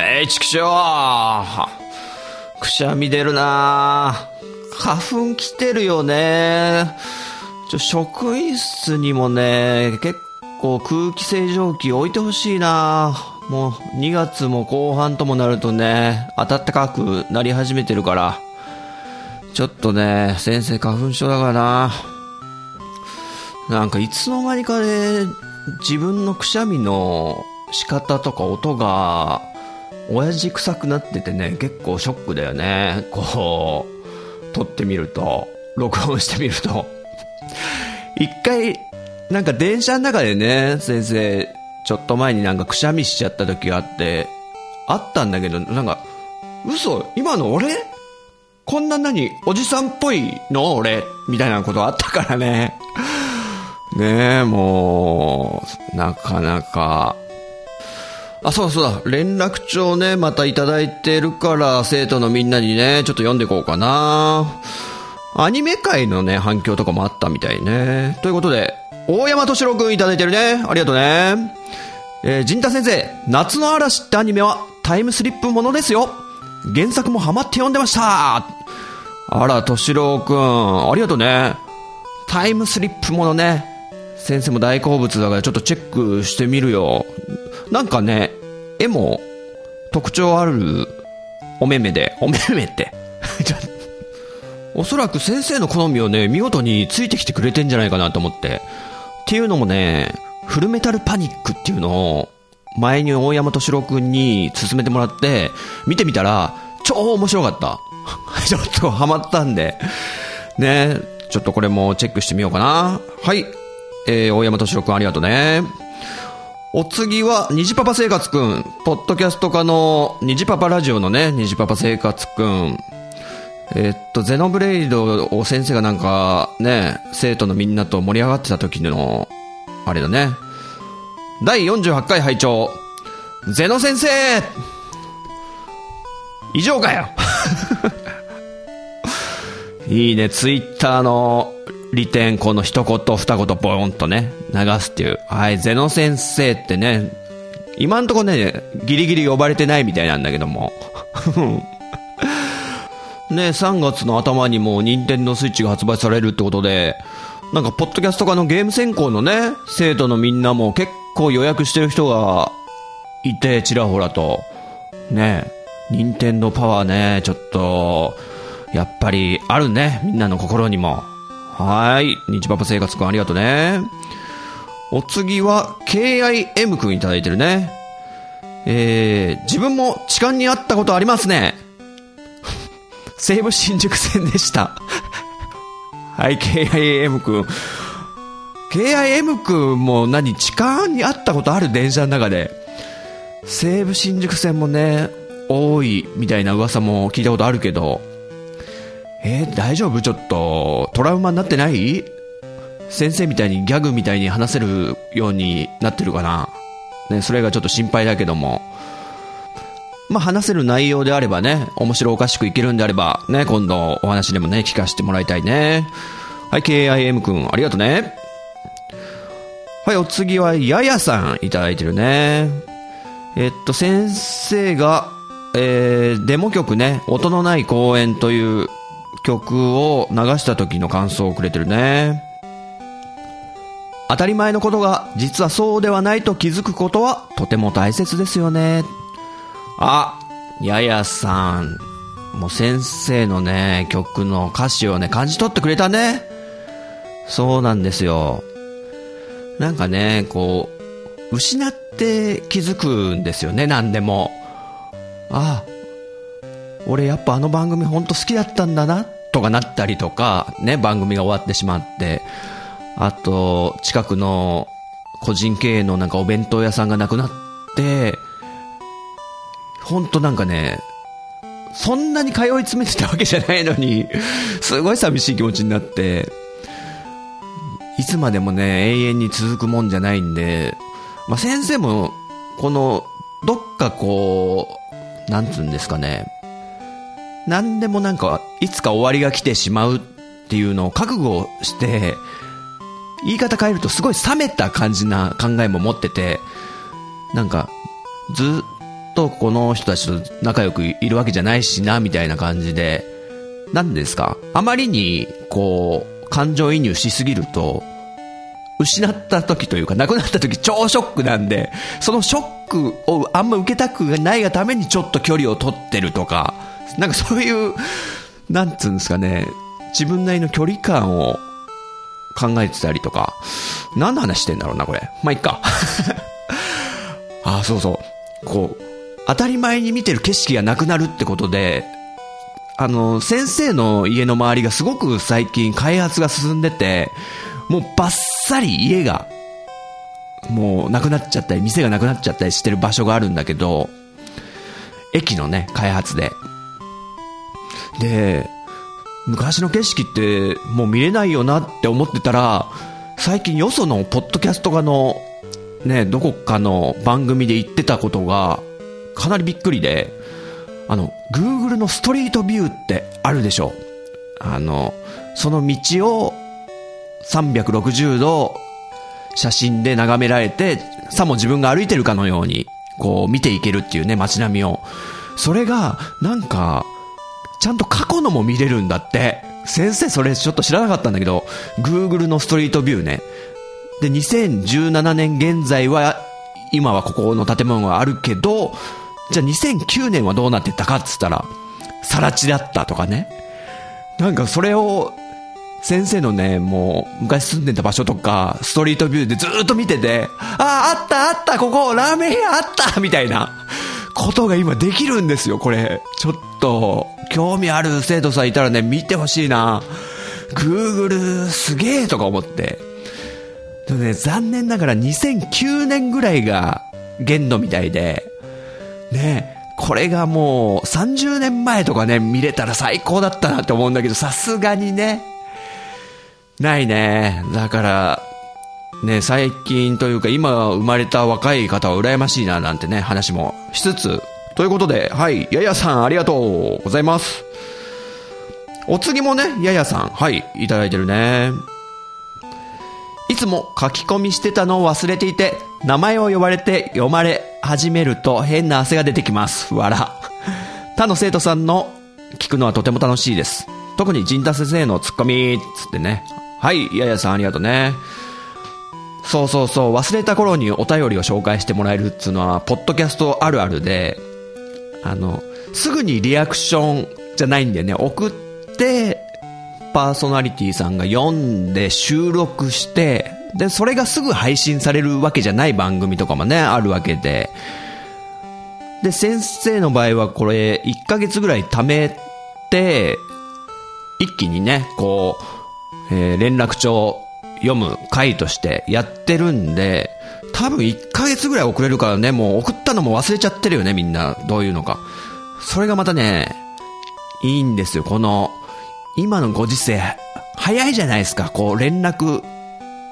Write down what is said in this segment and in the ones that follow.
えいちくしょう。くしゃみ出るな。花粉来てるよね。ちょ職員室にもね結構空気清浄機置いてほしいな。もう2月も後半ともなるとね暖かくなり始めてるから。ちょっとね先生花粉症だからな。なんかいつの間にかね自分のくしゃみの仕方とか音が親父臭くなっててね結構ショックだよね。こう撮ってみると録音してみると。一回なんか電車の中でね先生ちょっと前になんかくしゃみしちゃった時があってあったんだけどなんか嘘今の俺？こんな何おじさんっぽいの？俺？みたいなことあったからね。ねえ、もう、なかなか。あ、そうだそうだ。連絡帳ね、またいただいてるから、生徒のみんなにね、ちょっと読んでいこうかな。アニメ界のね、反響とかもあったみたいね。ということで、大山敏郎くんいただいてるね。ありがとうね。えー、陣太先生、夏の嵐ってアニメはタイムスリップものですよ。原作もハマって読んでました。あら、敏郎くん、ありがとうね。タイムスリップものね。先生も大好物だからちょっとチェックしてみるよ。なんかね、絵も特徴あるお目目で、お目目って。おそらく先生の好みをね、見事についてきてくれてんじゃないかなと思って。っていうのもね、フルメタルパニックっていうのを、前に大山敏郎くんに勧めてもらって、見てみたら、超面白かった。ちょっとハマったんで。ね、ちょっとこれもチェックしてみようかな。はい。えー、大山敏郎くんありがとうね。お次は、虹パパ生活くん。ポッドキャスト化の虹パパラジオのね、虹パパ生活くん。え、っと、ゼノブレイドを先生がなんか、ね、生徒のみんなと盛り上がってた時の、あれだね。第48回拝聴ゼノ先生以上かよ いいね、ツイッターの利点、この一言二言ボヨンとね、流すっていう。はい、ゼノ先生ってね、今んとこね、ギリギリ呼ばれてないみたいなんだけども。ね、3月の頭にもう任天堂スイッチが発売されるってことで、なんか、ポッドキャスト化のゲーム専攻のね、生徒のみんなも結構予約してる人がいて、ちらほらと。ね、任天堂パワーね、ちょっと、やっぱりあるね、みんなの心にも。はい。日パパ生活くんありがとうね。お次は、KIM くんいただいてるね。えー、自分も痴漢にあったことありますね。西武新宿線でした。はい、KIM くん。KIM くんも何、痴漢にあったことある電車の中で。西武新宿線もね、多いみたいな噂も聞いたことあるけど、えー、大丈夫？ちょっと、トラウマになってない？先生みたいにギャグみたいに話せるようになってるかな？ね、それがちょっと心配だけども。まあ、話せる内容であればね、面白おかしくいけるんであれば、ね、今度お話でもね、聞かせてもらいたいね。はい、KIM くん、ありがとうね。はい、お次は、ややさんいただいてるね。えっと、先生が、えー、デモ曲ね、音のない公演という曲を流した時の感想をくれてるね。当たり前のことが実はそうではないと気づくことはとても大切ですよね。あ、ややさん。もう先生のね、曲の歌詞をね、感じ取ってくれたね。そうなんですよ。なんかね、こう、失って気づくんですよね、何でも。あ、俺やっぱあの番組ほんと好きだったんだな、とかなったりとか、ね、番組が終わってしまって、あと、近くの個人経営のなんかお弁当屋さんがなくなって、ほんとなんかね、そんなに通い詰めてたわけじゃないのに、すごい寂しい気持ちになって、いつまでもね、永遠に続くもんじゃないんで、まあ、先生も、この、どっかこう、なんつうんですかね、なんでもなんか、いつか終わりが来てしまうっていうのを覚悟して、言い方変えるとすごい冷めた感じな考えも持ってて、なんか、ずっとこの人たちと仲良くいるわけじゃないしな、みたいな感じで、なんですか？あまりに、こう、感情移入しすぎると、失った時というか、亡くなった時超ショックなんで、そのショックをあんま受けたくないがためにちょっと距離を取ってるとか、なんかそういう、なんつうんですかね、自分なりの距離感を考えてたりとか、何の話してんだろうな、これ。まあ、いっか。あ、そうそう。こう、当たり前に見てる景色がなくなるってことで、あの、先生の家の周りがすごく最近開発が進んでて、もうバッサリ家が、もうなくなっちゃったり、店がなくなっちゃったりしてる場所があるんだけど、駅のね、開発で。で、昔の景色ってもう見れないよなって思ってたら、最近よそのポッドキャスト家のね、どこかの番組で言ってたことが、かなりびっくりで、あの、Google のストリートビューってあるでしょあの、その道を360度写真で眺められて、さも自分が歩いてるかのように、こう見ていけるっていうね、街並みを。それが、なんか、ちゃんと過去のも見れるんだって。先生それちょっと知らなかったんだけど、Google のストリートビューね。で、2017年現在は、今はここの建物があるけど、じゃあ2009年はどうなってたかっつったら、さら地だったとかね。なんかそれを、先生のね、もう、昔住んでた場所とか、ストリートビューでずーっと見てて、ああ、あったあった、ここ、ラーメン屋あったみたいな、ことが今できるんですよ、これ。ちょっと、興味ある生徒さんいたらね、見てほしいな。Google すげえとか思って。でね、残念ながら2009年ぐらいが限度みたいで、ねこれがもう30年前とかね、見れたら最高だったなって思うんだけど、さすがにね、ないね。だから、ね、最近というか今生まれた若い方は羨ましいななんてね、話もしつつ、ということで、はい、ややさんありがとうございます。お次もね、ややさん、はい、いただいてるね。いつも書き込みしてたのを忘れていて、名前を呼ばれて読まれ始めると変な汗が出てきます。わら。他の生徒さんの聞くのはとても楽しいです。特に陣田先生のツッコミ、つってね。はい、ややさんありがとうね。そうそうそう、忘れた頃にお便りを紹介してもらえるっつうのは、ポッドキャストあるあるで、あの、すぐにリアクションじゃないんだよね。送って、パーソナリティさんが読んで収録して、で、それがすぐ配信されるわけじゃない番組とかもね、あるわけで。で、先生の場合はこれ、1ヶ月ぐらい貯めて、一気にね、こう、えー連絡帳読む回としてやってるんで、多分1ヶ月ぐらい遅れるからね、もう送ったのも忘れちゃってるよね、みんな。どういうのか。それがまたね、いいんですよ、この、今のご時世、早いじゃないですか、こう、連絡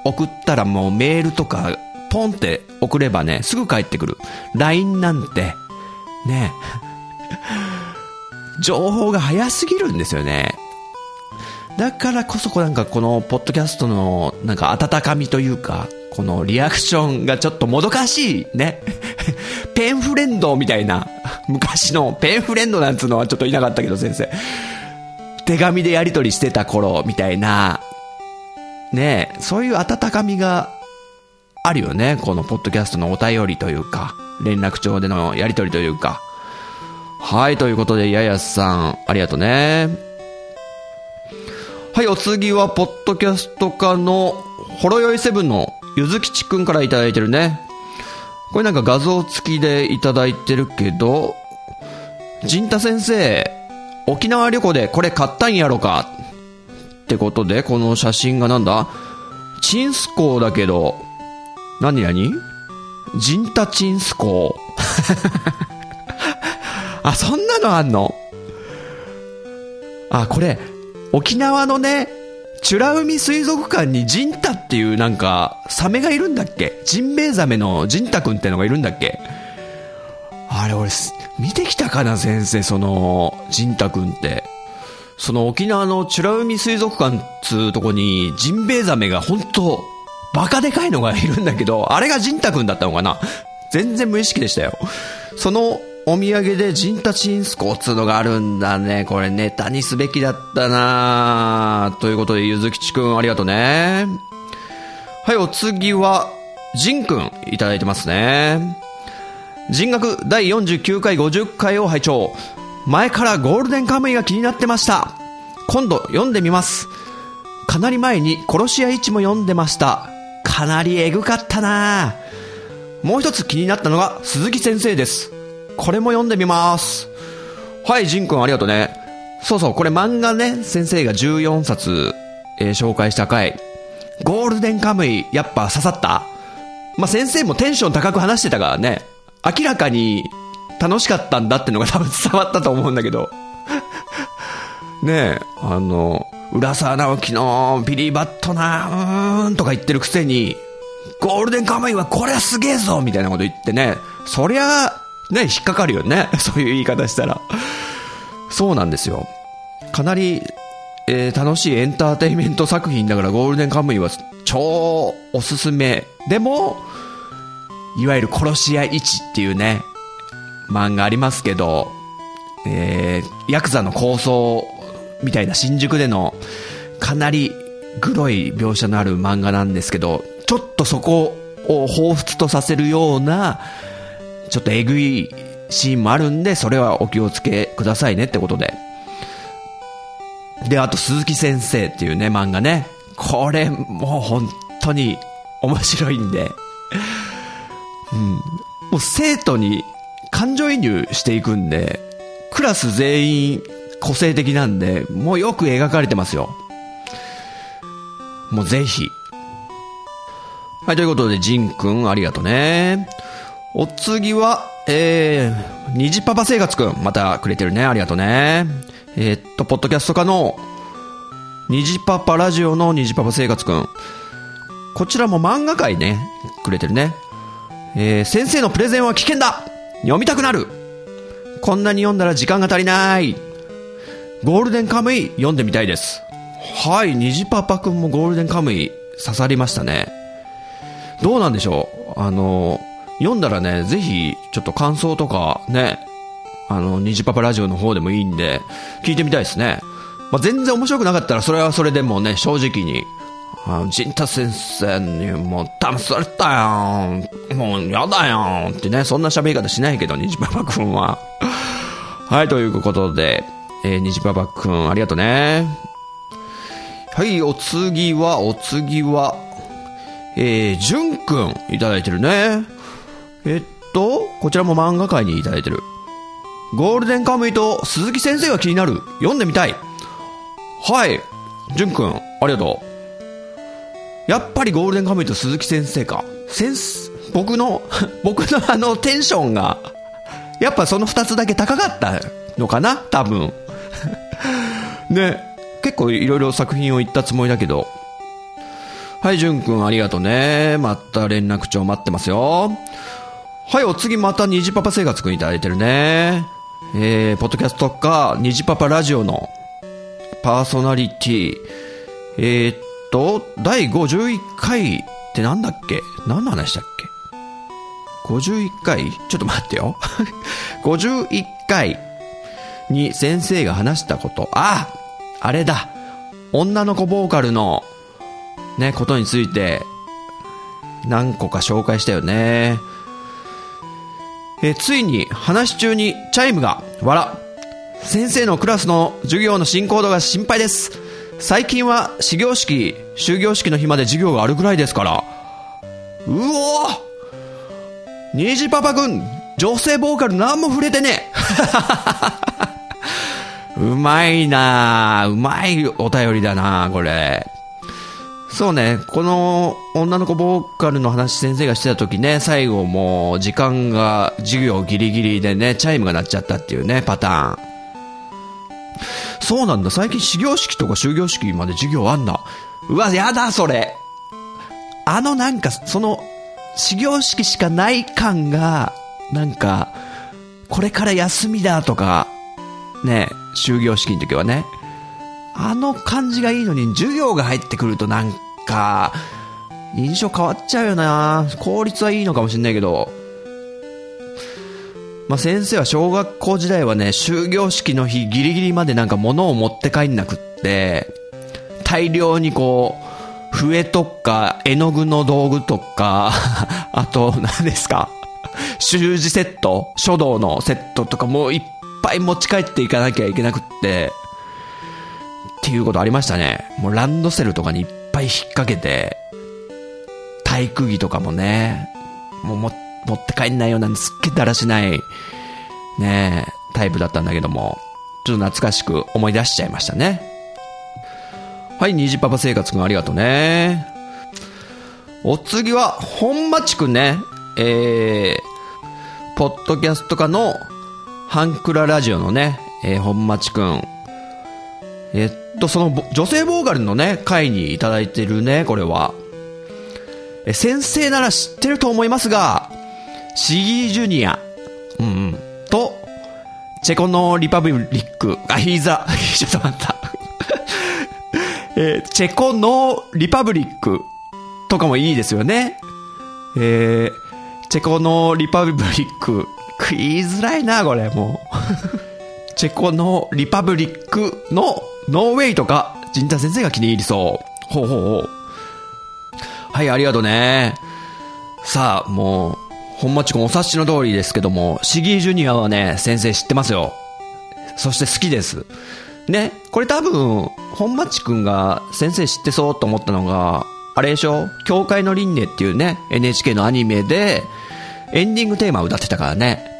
送ったらもうメールとか、ポンって送ればね、すぐ帰ってくる。LINE なんて、ね、情報が早すぎるんですよね。だからこそ、なんかこの、ポッドキャストの、なんか温かみというか、このリアクションがちょっともどかしいね。ペンフレンドみたいな、昔のペンフレンドなんつうのはちょっといなかったけど、先生。手紙でやり取りしてた頃みたいな、ね、そういう温かみがあるよね。このポッドキャストのお便りというか、連絡帳でのやり取りというか。はい、ということで、ややさん、ありがとうね。はい、お次は、ポッドキャスト家の、ほろよいセブンのゆずきちくんからいただいてるね。これなんか画像付きでいただいてるけど、陣太先生、沖縄旅行でこれ買ったんやろか？ってことで、この写真がなんだ？チンスコーだけど、何何？ジンタチンスコー。あ、そんなのあんの？あ、これ、沖縄のね、美ら海水族館にジンタっていうなんか、サメがいるんだっけ？ジンベエザメのジンタくんってのがいるんだっけ？あれ俺、見てきたかな先生、その、ジンタくんって。その沖縄の美ら海水族館っつうとこに、ジンベエザメが本当バカでかいのがいるんだけど、あれがジンタくんだったのかな？全然無意識でしたよ。そのお土産でジンタチンスコっつうのがあるんだね。これネタにすべきだったなということで、ゆずきちくんありがとうね。はい、お次は、ジンくんいただいてますね。人学第49回50回を拝聴前からゴールデンカムイが気になってました。今度読んでみます。かなり前に殺し屋一も読んでました。かなりエグかったなもう一つ気になったのが鈴木先生です。これも読んでみます。はい、ジンくんありがとうね。そうそう、これ漫画ね、先生が14冊、えー紹介した回。ゴールデンカムイ、やっぱ刺さったまあ、先生もテンション高く話してたからね。明らかに楽しかったんだってのが多分伝わったと思うんだけど。ねえ、あの、浦沢直樹のビリーバットな、うーんとか言ってるくせに、ゴールデンカムイはこれはすげえぞみたいなこと言ってね、そりゃ、ね、引っかかるよね。そういう言い方したら。そうなんですよ。かなり、えー楽しいエンターテインメント作品だからゴールデンカムイは超おすすめ。でも、いわゆる殺し屋一っていうね、漫画ありますけど、えー、ヤクザの構想みたいな新宿でのかなりグロい描写のある漫画なんですけど、ちょっとそこを彷彿とさせるような、ちょっとえぐいシーンもあるんで、それはお気をつけくださいねってことで。で、あと鈴木先生っていうね、漫画ね。これ、もう本当に面白いんで。うん。もう生徒に感情移入していくんで、クラス全員個性的なんで、もうよく描かれてますよ。もうぜひ。はい、ということで、ジンくんありがとね。お次は、えー、虹パパ生活くん、またくれてるね。ありがとうね。えーっと、ポッドキャスト化の、虹パパラジオの虹パパ生活くん。こちらも漫画界ね、くれてるね。えー、先生のプレゼンは危険だ読みたくなるこんなに読んだら時間が足りないゴールデンカムイ読んでみたいです。はい、虹パパくんもゴールデンカムイ刺さりましたね。どうなんでしょう？あの、読んだらね、ぜひ、ちょっと感想とかね、あの、虹パパラジオの方でもいいんで、聞いてみたいですね。まあ、全然面白くなかったら、それはそれでもね、正直に、あの、陣太先生にもう騙されたやん。もうやだやん。ってね、そんな喋り方しないけど、虹パパくんは。はい、ということで、えー、虹パパくん、ありがとうね。はい、お次は、お次は、えー、じゅんくん、いただいてるね。えっと、こちらも漫画界にいただいてる。ゴールデンカムイと鈴木先生が気になる。読んでみたい。はい。じゅんくん、ありがとう。やっぱりゴールデンカムイと鈴木先生か。センス、僕の、僕のあのテンションが、やっぱその二つだけ高かったのかな？多分。ね。結構いろいろ作品を言ったつもりだけど。はい、じゅんくんありがとうね。また連絡帳待ってますよ。はい、お次また虹パパ生活くんいただいてるね。えー、ポッドキャストか、虹パパラジオのパーソナリティ。えー、っと、第51回ってなんだっけ？何の話だっけ ?51 回？ちょっと待ってよ。51回に先生が話したこと。ああれだ女の子ボーカルのね、ことについて何個か紹介したよね。えついに話中にチャイムが、わら。先生のクラスの授業の進行度が心配です。最近は始業式、終業式の日まで授業があるぐらいですから。うおー虹パパくん、女性ボーカル何も触れてねえ うまいなうまいお便りだなこれ。そうね、この女の子ボーカルの話先生がしてた時ね、最後もう時間が授業ギリギリでね、チャイムが鳴っちゃったっていうね、パターン。そうなんだ、最近始業式とか終業式まで授業あんだ。うわ、やだ、それ。あのなんか、その、始業式しかない感が、なんか、これから休みだとか、ね、終業式の時はね。あの感じがいいのに、授業が入ってくるとなんか、印象変わっちゃうよな効率はいいのかもしんないけど。まあ、先生は小学校時代はね、終業式の日ギリギリまでなんか物を持って帰んなくって、大量にこう、笛とか、絵の具の道具とか、あと、何ですか習字セット書道のセットとかもういっぱい持ち帰っていかなきゃいけなくって、っていうことありましたね。もうランドセルとかにいっぱい引っ掛けて、体育着とかもね、もう持って帰んないようなすっげえだらしない、ねタイプだったんだけども、ちょっと懐かしく思い出しちゃいましたね。はい、虹パパ生活くんありがとうね。お次は、本町くんね。えー、ポッドキャスト化のハンクララジオのね、えー、本町くん。えっと、その女性ボーカルのね、回にいただいてるね、これは。え、先生なら知ってると思いますが、シギージュニア、うんうん、と、チェコのリパブリック、あ、ヒーザ、ちょっと待った。え、チェコのリパブリックとかもいいですよね。えー、チェコのリパブリック、食いづらいな、これ、もう。チェコのリパブリックのノーウェイとか、陣田先生が気に入りそう。ほうほうほう。はい、ありがとうね。さあ、もう、本町君お察しの通りですけども、シギージュニアはね、先生知ってますよ。そして好きです。ね、これ多分、本町君が先生知ってそうと思ったのが、あれでしょ？教会の輪廻っていうね、NHK のアニメで、エンディングテーマを歌ってたからね。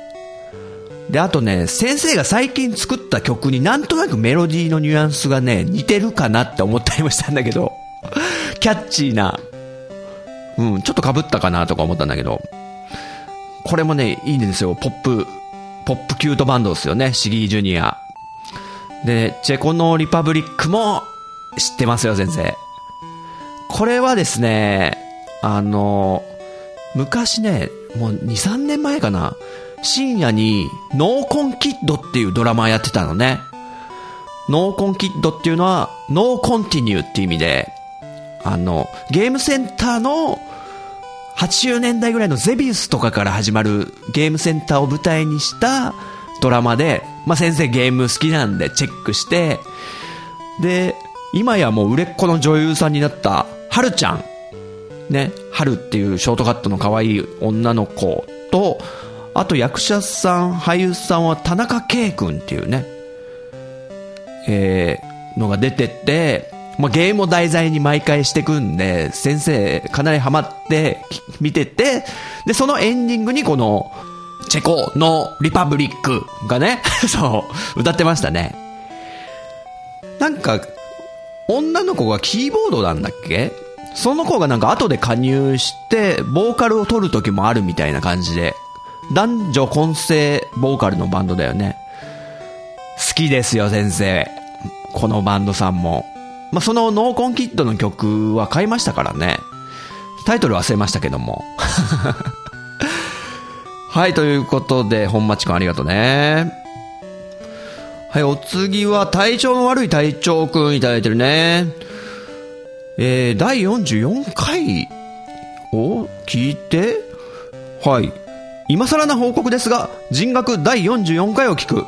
で、あとね、先生が最近作った曲になんとなくメロディーのニュアンスがね、似てるかなって思ったりもしたんだけど、キャッチーな、うん、ちょっと被ったかなとか思ったんだけど、これもね、いいんですよ、ポップ、ポップキュートバンドですよね、シギージュニア。で、チェコのリパブリックも知ってますよ、先生。これはですね、あの、昔ね、もう2、3年前かな。深夜にノーコンキッドっていうドラマやってたのね。ノーコンキッドっていうのは、ノーコンティニューっていう意味で、あの、ゲームセンターの80年代ぐらいのゼビウスとかから始まるゲームセンターを舞台にしたドラマで、まあ、先生ゲーム好きなんでチェックして、で、今やもう売れっ子の女優さんになった、はるちゃん。ね、春っていうショートカットの可愛い女の子と、あと役者さん、俳優さんは田中圭君っていうね、えー、のが出てて、まあ、ゲームを題材に毎回してくんで、先生かなりハマって見てて、で、そのエンディングにこの、チェコのリパブリックがね、そう、歌ってましたね。なんか、女の子がキーボードなんだっけ？その子がなんか後で加入して、ボーカルを取る時もあるみたいな感じで、男女混成ボーカルのバンドだよね。好きですよ、先生。このバンドさんも。まあ、そのノーコンキッドの曲は買いましたからね。タイトル忘れましたけども。はい、ということで、本町くんありがとうね。はい、お次は体調の悪い隊長くんいただいてるね。えー、第44回を聞いて、はい。今更な報告ですが、人学第44回を聞く。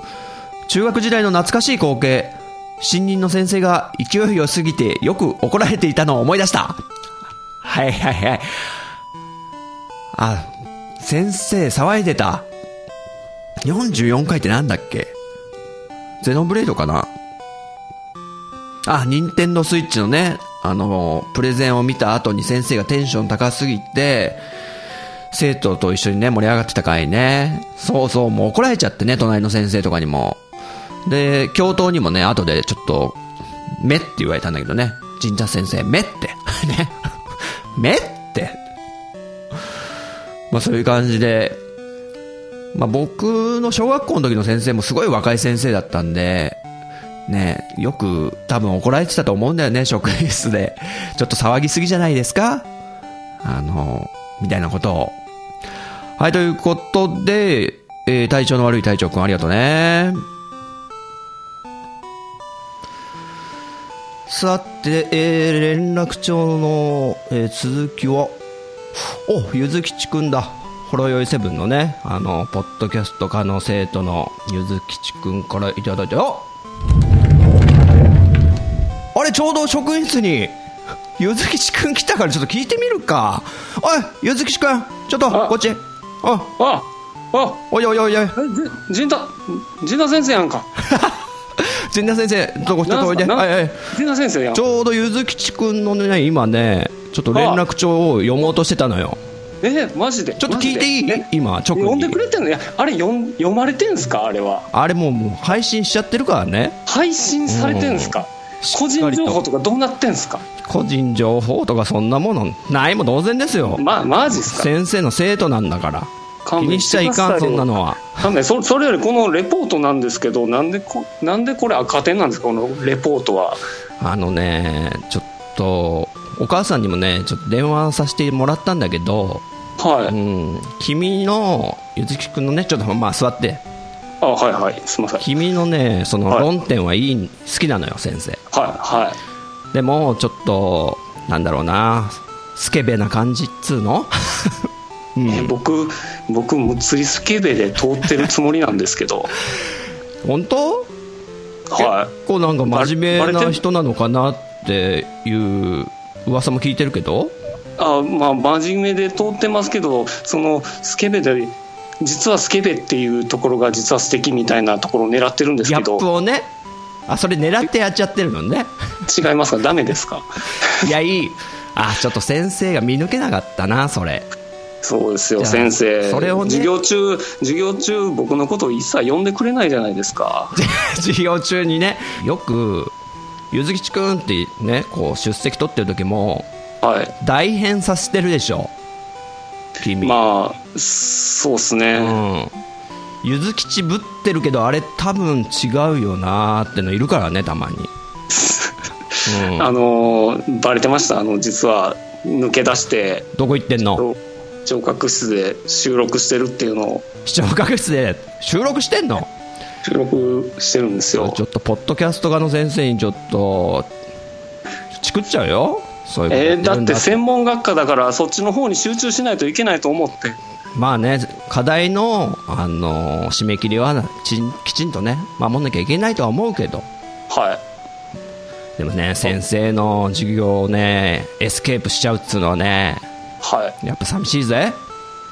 中学時代の懐かしい光景。新任の先生が勢い良すぎてよく怒られていたのを思い出した。はいはいはい。あ、先生騒いでた。44回ってなんだっけ？ゼノブレードかな？あ、ニンテンドスイッチのね、あの、プレゼンを見た後に先生がテンション高すぎて、生徒と一緒にね、盛り上がってた回ね。そうそう、もう怒られちゃってね、隣の先生とかにも。で、教頭にもね、後でちょっと、めって言われたんだけどね。陣田先生、目って。ね。目って。まあそういう感じで、まあ僕の小学校の時の先生もすごい若い先生だったんで、ね、よく多分怒られてたと思うんだよね、職員室で。ちょっと騒ぎすぎじゃないですか？あの、みたいなことを。はい、ということで、えー体調の悪い隊長くんありがとうね。さて、えー連絡帳の、えー続きは、お、ゆずきちくんだ。ほろよいセブンのね、あの、ポッドキャスト科の生徒のゆずきちくんからいただいて、ああれ、ちょうど職員室に、ゆずきちくん来たからちょっと聞いてみるか。おい、ゆずきちくん、ちょっと、あこっち。おい、ああおいおいおいおい。えじ陣田陣田先生やんか 陣田先生、どこちょっとおいで？なんすか？はいはい。陣田先生やんちょうどゆずきちくんのね、今ね、ちょっと連絡帳を読もうとしてたのよ。えマジで？ちょっと聞いていい？今、直読んでにく。れてんの？いやあれ読ん読まれてんすか？あれはあれもうもう配信しちゃってるからね。配信されてんすか？個人情報とかどうなってんすか？個人情報とかそんなものないも同然ですよ。まマジっすか？先生の生徒なんだから。気にしちゃいかん、そんなのは。勘それよりこのレポートなんですけどなんでこなんでこれ赤点なんですか？このレポートは。あのね、ちょっと、お母さんにもね、ちょっと電話させてもらったんだけど、はい、うん、君の、ゆずきくんのね、ちょっとまあ座って、あはいはい。すいません。はい君のね、そのはい。論点はいい、好きなのよ、先生。はいでも、ちょっと、なんだろうな、スケベな感じっつうの？うん。え僕僕も釣りスケベで通ってるつもりなんですけど。本当？はい。結構なんか真面目な人なのかなっていう噂も聞いてるけど？あまあ真面目で通ってますけどそのスケベで実はスケベっていうところが実は素敵みたいなところを狙ってるんですギャけどップをね。あそれ狙ってやっちゃってるのね。違いますか？ダメですか？いやいい。あちょっと先生が見抜けなかったなそれ。そうですよ先生。それをね。授業中授業中僕のことを一切呼んでくれないじゃないですか。授業中にねよくゆずきちくんってねこう出席取ってる時もはい。代変させてるでしょ君。まあそうっすね、うん。ゆずきちぶってるけどあれ多分違うよなーってのいるからねたまに、うん、あのーバレてました？あの実は抜け出して。どこ行ってんの？聴覚室で収録してるっていうのを。視聴覚室で？収録してんの？収録してるんですよ。ちょっとポッドキャスト科の先生にちょっとチクっちゃうよそういうえーだって。専門学科だからそっちの方に集中しないといけないと思って。まあね課題の、あの締め切りはきちんとね守んなきゃいけないとは思うけど。はい。でもね先生の授業をねエスケープしちゃうっつうのはねはい。やっぱ寂しいぜ。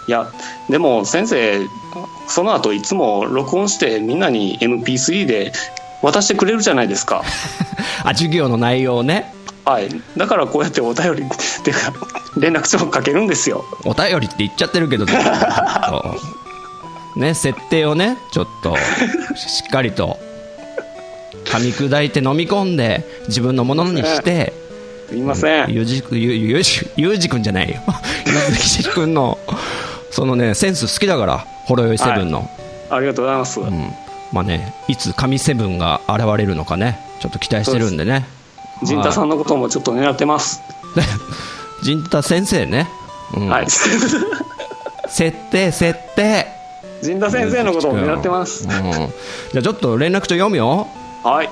いやでも先生その後いつも録音してみんなに MP3 で渡してくれるじゃないですか。あ授業の内容をねはい。だからこうやってお便り っていうか連絡帳を書けるんですよ。お便りって言っちゃってるけどね。設定をねちょっとしっかりと噛み砕いて飲み込んで自分のものにしてすいません。ゆうじくゆゆうじゆうじくんじゃないよ。ゆずきちくんのそのねセンス好きだからほろ酔いセブンの、ありがとうございます、うん。まあねいつ神セブンが現れるのかねちょっと期待してるんでね陣太さんのこともちょっと狙ってます。で 陣太先生ね、うん。はい。設定設定。陣太先生のことを狙ってます。うん、じゃあちょっと連絡帳読むよ。はい。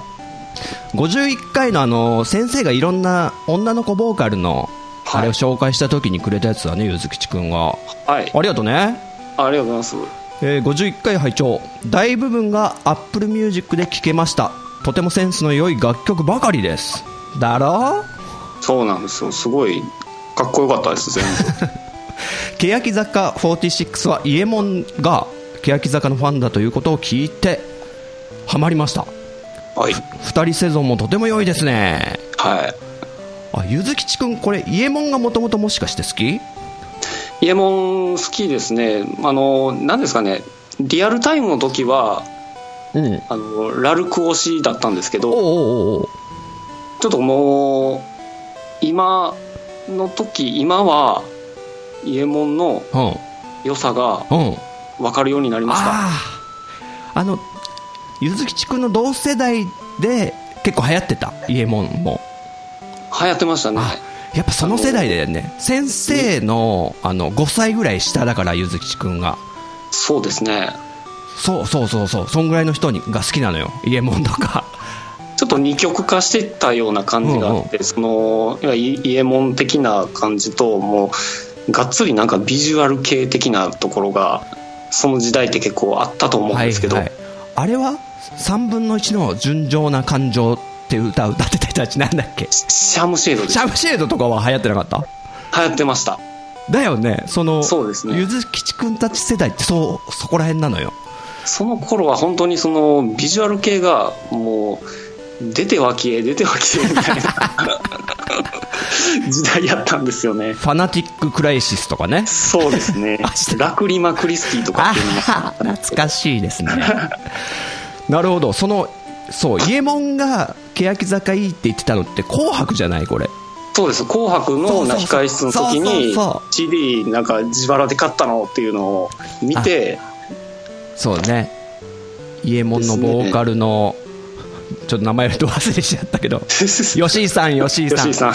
51回のあの先生がいろんな女の子ボーカルのはい。あれを紹介した時にくれたやつだねゆずきちくんが。はい。ありがとうね、ありがとうございます。えー51回拝聴。大部分が Apple Music で聴けました。とてもセンスの良い楽曲ばかりですだろ？そうなんですよ。すごいかっこよかったです全部。欅坂46は伊右衛門が欅坂のファンだということを聞いてハマりました。はい。二人セゾンもとても良いですね。はい。あゆずきちくんこれ伊右衛門がもともともしかして好き？イエモン好きですね。あの何ですかね。リアルタイムの時はうん。おあのラルク推しだったんですけどおうおうおうちょっともう今の時今は伊右衛門のうん。良さがうん。分かるようになりましたああ。あの、ゆずきちくんの同世代で結構流行ってた、伊右衛門も。流行ってましたねあやっぱその世代だよね。先生の、あの、5歳ぐらい下だから、ゆずきちくんが。そうですねそうそうそうそう。そんぐらいの人にが好きなのよ。伊右衛門とか。ちょっと二極化してたような感じがあって、そのいわゆる伊右衛門的な感じともうがっつりなんかビジュアル系的なところがその時代って結構あったと思うんですけど、はいはい、あれは？3分の1の純情な感情って歌を歌ってた人たちなんだっけ？シャムシェードです。シャムシェードとかは流行ってなかった？流行ってました。だよね。そのそうですね。ゆずきちくんたち世代ってそうそこら辺なのよ。その頃は本当にそのビジュアル系がもう出ては消え出ては消えみたいな。時代やったんですよね。ファナティック・クライシスとかね。そうですね。ラクリマ・クリスティとかあってい懐かしいですね。なるほど。そのそう伊右衛門が欅坂いいって言ってたのって紅白じゃないこれ。そうです「紅白」のな控え室の時に CD なんか自腹で買ったのっていうのを見て。そうね。伊右衛門のボーカルの、ちょっと名前と忘れちゃったけど。吉井さん吉井さん。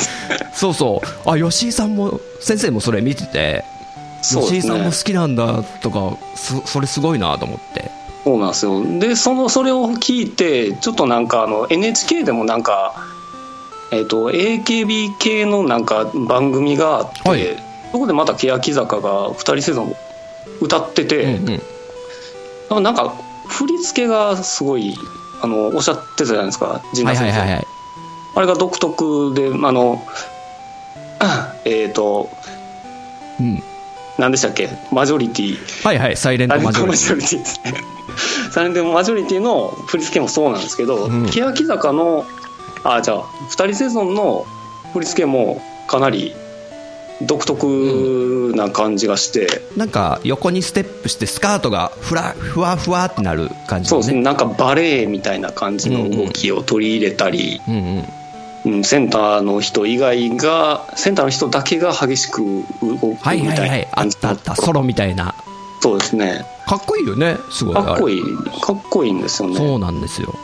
そうそう。あ吉井さんも先生もそれ見てて、吉井さんも好きなんだとかそそれすごいなと思って。そうなんですよ。でそのそれを聞いてちょっとなんかあの NHK でもなんかえっ、と AKB 系のなんか番組があって、はい。そこでまた欅坂が2人セゾン歌ってて、うんうん。なんか振り付けがすごいあのおっしゃってたじゃないですか陣はい内先生、はいはいはいあれが独特であの えっ、とうん。何でしたっけマジョリティ。はいはいサイレントマジョリティですね。サイレントマジョリティの振り付けもそうなんですけど、うん。欅坂のあじゃあ二人セゾンの振り付けもかなり独特な感じがして、ィなんか横にステップしてスカートがふらふわふわってなる感じのね。そうですね。なんかバレエみたいな感じの動きを取り入れたり、うんうん。うんセンターの人以外がセンターの人だけが激しく動くみたはいいはいはいな感じあったあったソロみたいな。そうですね。かっこいいよねすごいいかっこいい。かっこいいんですよね。そうなんですよ。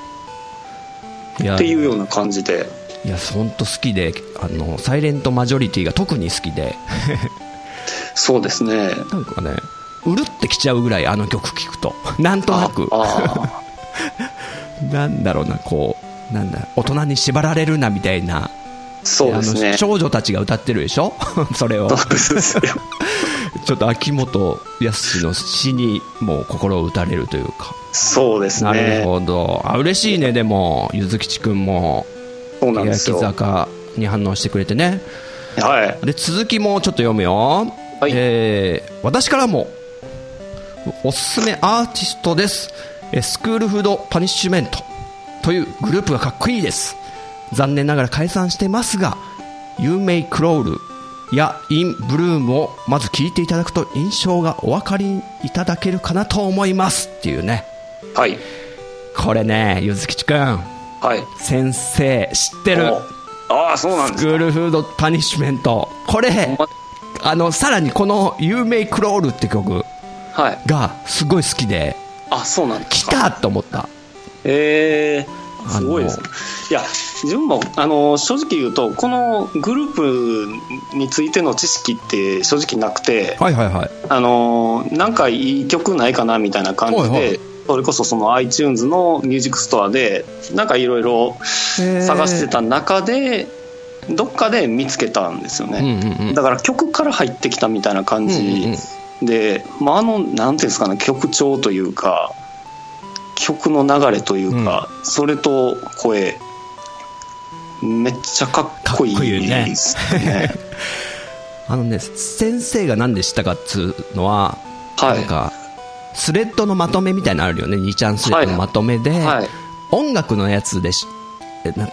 っていうような感じでいや本当好きであのサイレントマジョリティが特に好きで。そうですね。なんかねうるってきちゃうぐらいあの曲聴くと。なんとなく。あ なんだろうなこうなんだ大人に縛られるなみたいな。あそうですあねの少女たちが歌ってるでしょ？それを。ちょっと秋元康の詩にもう心を打たれるというか。そうですなるねほど。あ嬉しいねでもゆずきちくんも欅よ。坂に反応してくれてね。はい。で続きもちょっと読むよ、はい。えー私からもおすすめアーティストです。えースクールフードパニッシュメント。というグループがかっこいいです。残念ながら解散してますが「You May Crawl」や「In Bloom」をまず聴いていただくと印象がお分かりいただけるかなと思います。っていうね。はい。これねゆずきちくんはい。先生知ってる。お。ああそうなんですか。スクールフードパニッシュメント。これあのさらにこの「You May Crawl」って曲はい。がすごい好きであそうなんです来かたと思った。えー、すごいですね。いや自分もあの正直言うとこのグループについての知識って正直なくてはいはいはい。あのなんかいい曲ないかなみたいな感じで、はいはいそれこそその iTunes のミュージックストアでなんかいろいろ探してた中でどっかで見つけたんですようんね、うんうん。だから曲から入ってきたみたいな感うんうんじで、まあ、あのなんていうんですかね曲調というか曲の流れというか、それと声めっちゃかっこいいいよね。いですね。あのね先生が何で知ったかっつうのは、はい。なんかスレッドのまとめみたいなのあるよね。2ちゃんスレッドのまとめで、はい。音楽のやつで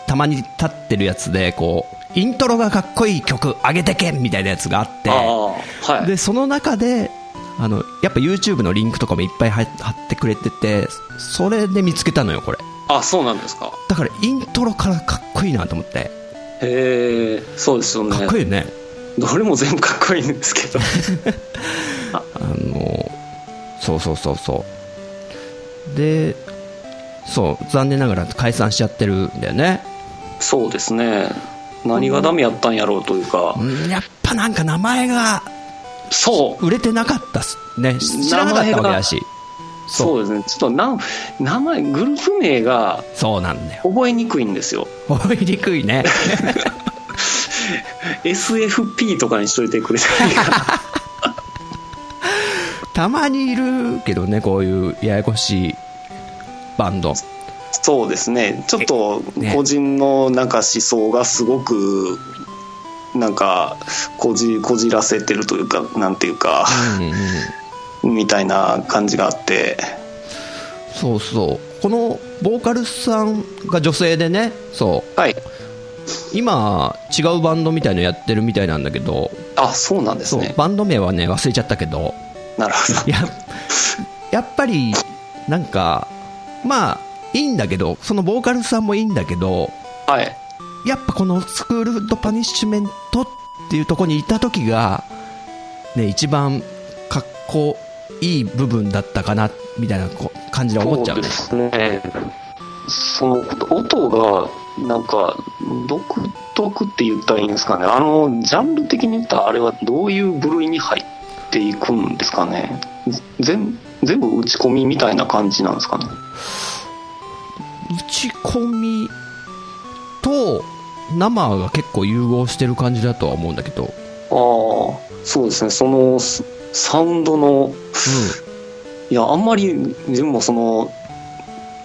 たまに立ってるやつでこうイントロがかっこいい曲上げてけみたいなやつがあってはい。でその中であのやっぱ YouTube のリンクとかもいっぱい貼貼ってくれててそれで見つけたのよこれ。あそうなんですか。だからイントロからかっこいいなと思って。へえそうですよね。かっこいいよね。どれも全部かっこいいんですけど そうそうそうそう。でそう残念ながら解散しちゃってるんだよね。そうですね。何がダメやったんやろうというか。うんやっぱなんか名前がそう。売れてなかったっすね。知らなかったわけだし。そう。そうですね。ちょっとな名前グループ名がそうなんだよ。覚えにくいんですよ。覚えにくいね。SFP とかにしといてくれたらいいか。な たまにいるけどねこういうややこしいバンド。そうですね。ちょっとね。個人のなんか思想がすごくなんかこじこじらせてるというかなんていうか、うんうんみたいな感じがあって。そうそう。このボーカルさんが女性でねそう。はい。今違うバンドみたいのやってるみたいなんだけど。あそうなんですね。バンド名はね忘れちゃったけどなるほど。ややっぱりなんかまあいいんだけどそのボーカルさんもいいんだけどはい。やっぱこのスクールドパニッシュメントっていうところにいた時がね一番かっこいい部分だったかなみたいな感じで思っちゃうね。そうですね。その音がなんか独特って言ったらいいんですかね。あのジャンル的に言ったらあれはどういう部類に入っていくんですかね。全全部打ち込みみたいな感じなんですかね。打ち込みと生が結構融合してる感じだとは思うんだけど、ああそうですね。そのスサウンドのいやあんまりでもその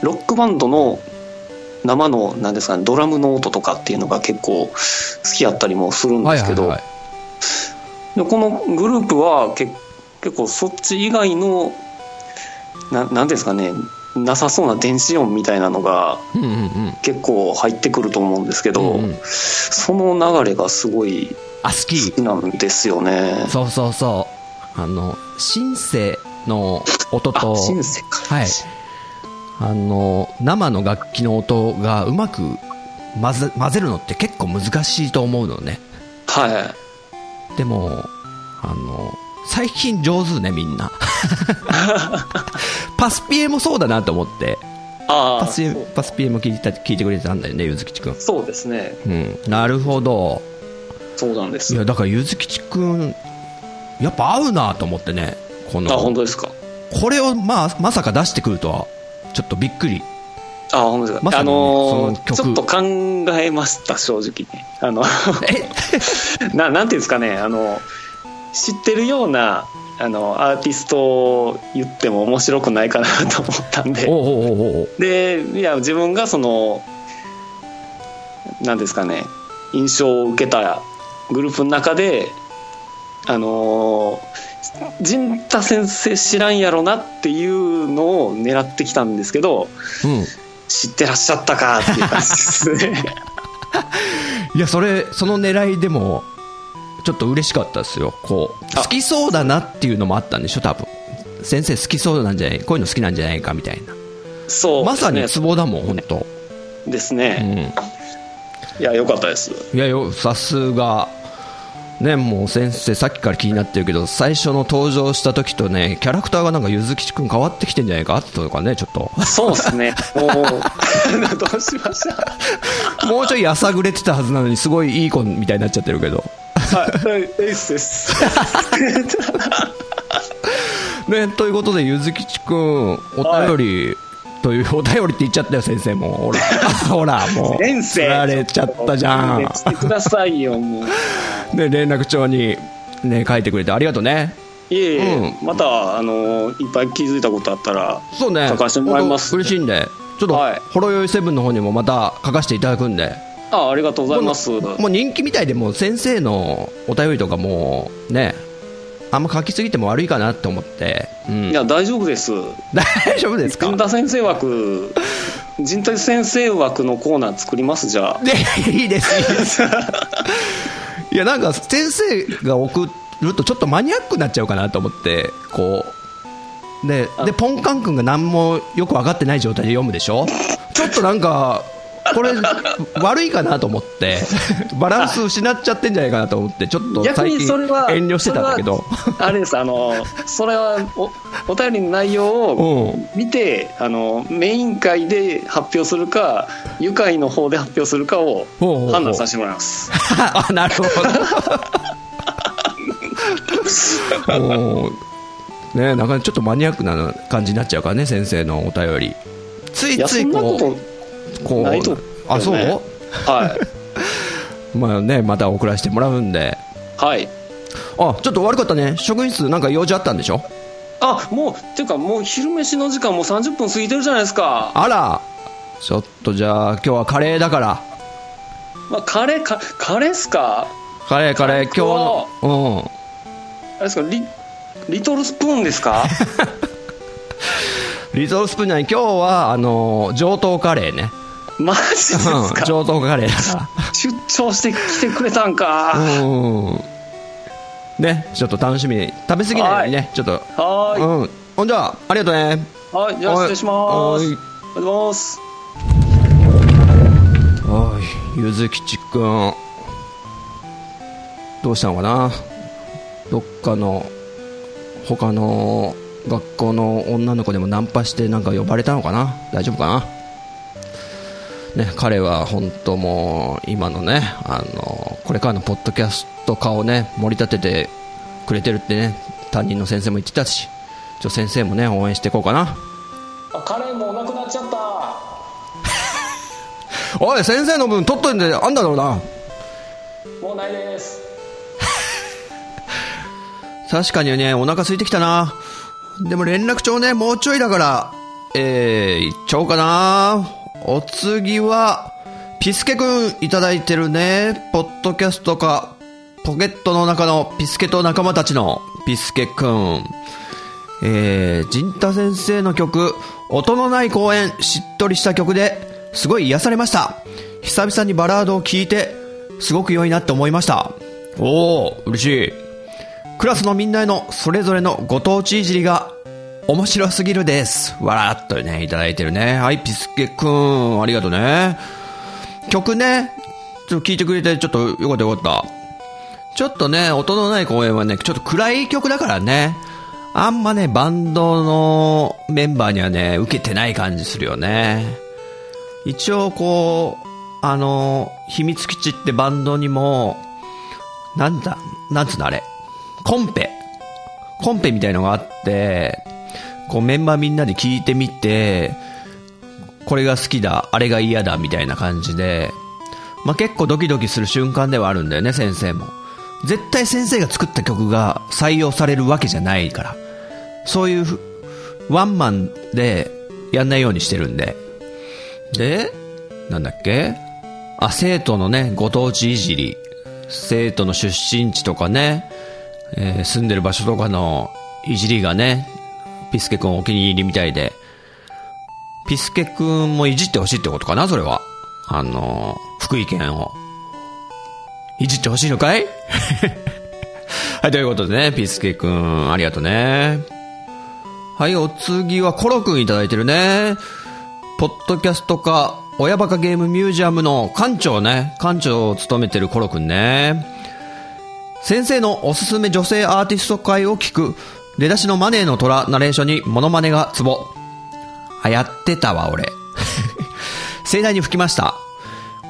ロックバンドの生のなんですかねドラムの音とかっていうのが結構好きやったりもするんですけど、はいでこのグループはけ結構そっち以外のななんていうんですかねなさそうな電子音みたいなのが結構入ってくると思うんですけど、うんうん。その流れがすごいあ好き。なんですよね。そうそうそう。あのシンセの音あとシンセか。はい。あの生の楽器の音がうまく混ぜ混ぜるのって結構難しいと思うのね。はいでもあの最近上手ねみんな。パスピエもそうだなと思って。ああパスピエパスピエも聞いた聞いてくれてたんだよねゆずきちくんそうですね。うん。なるほど。そうなんです。いやだからゆずきちくんやっぱ合うなと思ってねこあの本当ですか。これをまあまさか出してくるとはちょっとびっくりあ本当ですか、あのーちょっと考えました正直ね。あのえ ななんていうんですかね。あの知ってるようなあのアーティストを言っても面白くないかなと思ったんで。おうおうおうでいや自分がそのなんですかね。印象を受けたグループの中であの陣太先生知らんやろなっていうのを狙ってきたんですけどうん知ってらっしゃったかっていう感じですね。いやそれその狙いでもちょっと嬉しかったですよ。こうあ。好きそうだなっていうのもあったんでしょ多分。先生好きそうなんじゃないこういうの好きなんじゃないかみたいな。そうまさにツボだもん本当。ねですうね、ん。いやよかったです。いやよさすがねもう先生さっきから気になってるけど最初の登場した時とねキャラクターがなんかゆずきちくん変わってきてんじゃないかとかねちょっと。そうですね。もう どうしました？もうちょいやさぐれてたはずなのにすごいいい子みたいになっちゃってるけど。はい。はい。エースですねということでゆずきちくんお便り、というお便りって言っちゃったよ先生も。ほら。ほらもう。先生釣られちゃったじゃん。してくださいよもう。で連絡帳にね書いてくれてありがとうね。いえいえ、うまたあのいっぱい気づいたことあったらそうね。書かせてもらいます。本当嬉しいんでちょっと、はい。ほろよいセブンの方にもまた書かせていただくんで。あありがとうございます。もう人気みたいでもう先生のお便りとかもうねあんま書きすぎても悪いかなって思って、うん。い、や大丈夫です。大丈夫ですか？陣太先生枠。陣太先生枠のコーナー作りますじゃあ。でいいですいいです。いやなんか先生が送るとちょっとマニアックになっちゃうかなと思ってこう。ででポンカン君が何もよく分かってない状態で読むでしょ？ちょっとなんかこれ、悪いかなと思って、バランス失っちゃってんじゃないかなと思って、ちょっと逆最近にそれは遠慮してたんだけど。あれですあのそれはおお便りの内容をうん。見てあのメイン会で発表するか愉快の方で発表するかを判断させてもらいます あ、なるほど。ねなんかちょっとマニアックな感じになっちゃうからね、先生のお便り。ついついこんなこう、こないとう、あ、そう、はい。まあね、また送らせてもらうんで。はい。あ、ちょっと悪かったね。職員室なんか用事あったんでしょ？あもうっていうかもう昼飯の時間もう30分過ぎてるじゃないですか。あら。ちょっとじゃあ今日はカレーだから。まあ、カレーかカレーっすか？カレーカレー、今日の、うん。あれですかリリトルスプーンですか？リゾールスプーン内今日は、あの、上等カレーね。マジですうん、か上等カレーだか出張してきてくれたんか、ら。うん。ね、ちょっと楽しみに。食べ過ぎないようにね、ちょっと。はーい、うん。ほんじゃあ、ありがとうね。はいじゃあ失礼しますはいありがとうございますおい、ゆずきちくん。どうしたのかな？どっかの、他の学校の女の子でもナンパしてなんか呼ばれたのかな？大丈夫かな？ね、彼は本当もう、今のね、あの、これからのポッドキャスト化をね、盛り立ててくれてるってね、担任の先生も言ってたし、ちょ、先生もね、応援していこうかな。あカレーもうなくなっちゃった おい、先生の分取っといてあんだろうな。もうないです 確かにね、お腹空いてきたな。でも連絡帳ね、もうちょいだから、えー、いっちゃおうかな。お次は、ピスケくんいただいてるね。ポッドキャストか、ポケットの中のピスケと仲間たちのピスケくん。えー、陣太先生の曲、音のない公演、しっとりした曲で、すごい癒されました。久々にバラードを聴いて、すごく良いなって思いました。おー、嬉しい。クラスのみんなへのそれぞれのご当地いじりが面白すぎるです。わらっとね、いただいてるね。はい、ピスケくん、ありがとうね。曲ね、ちょっと聞いてくれてちょっとよかったよかった。ちょっとね、音のない公演はね、ちょっと暗い曲だからね。あんまね、バンドのメンバーにはね、受けてない感じするよね。一応こう、あの、秘密基地ってバンドにも、なんだ、なんつうのあれ。コンペ。コンペみたいのがあって、こうメンバーみんなで聞いてみて、これが好きだ、あれが嫌だ、みたいな感じで、まあ、結構ドキドキする瞬間ではあるんだよね、先生も。絶対先生が作った曲が採用されるわけじゃないから。そういうワンマンでやんないようにしてるんで。で、なんだっけ？あ、生徒のね、ご当地いじり。生徒の出身地とかね、えー住んでる場所とかのいじりがね、ピスケくんお気に入りみたいで、ピスケくんもいじってほしいってことかな、それは。あのー福井県を。いじってほしいのかい？はい、ということでね、ピスケくん、ありがとうね。はい、お次はコロくんいただいてるね。ポッドキャストか、親バカゲームミュージアムの館長ね。館長を務めてるコロくんね。先生のおすすめ女性アーティスト会を聞く、出だしのマネーの虎ナレーションにモノマネがツボ。あ、やってたわ、俺。盛大に吹きました。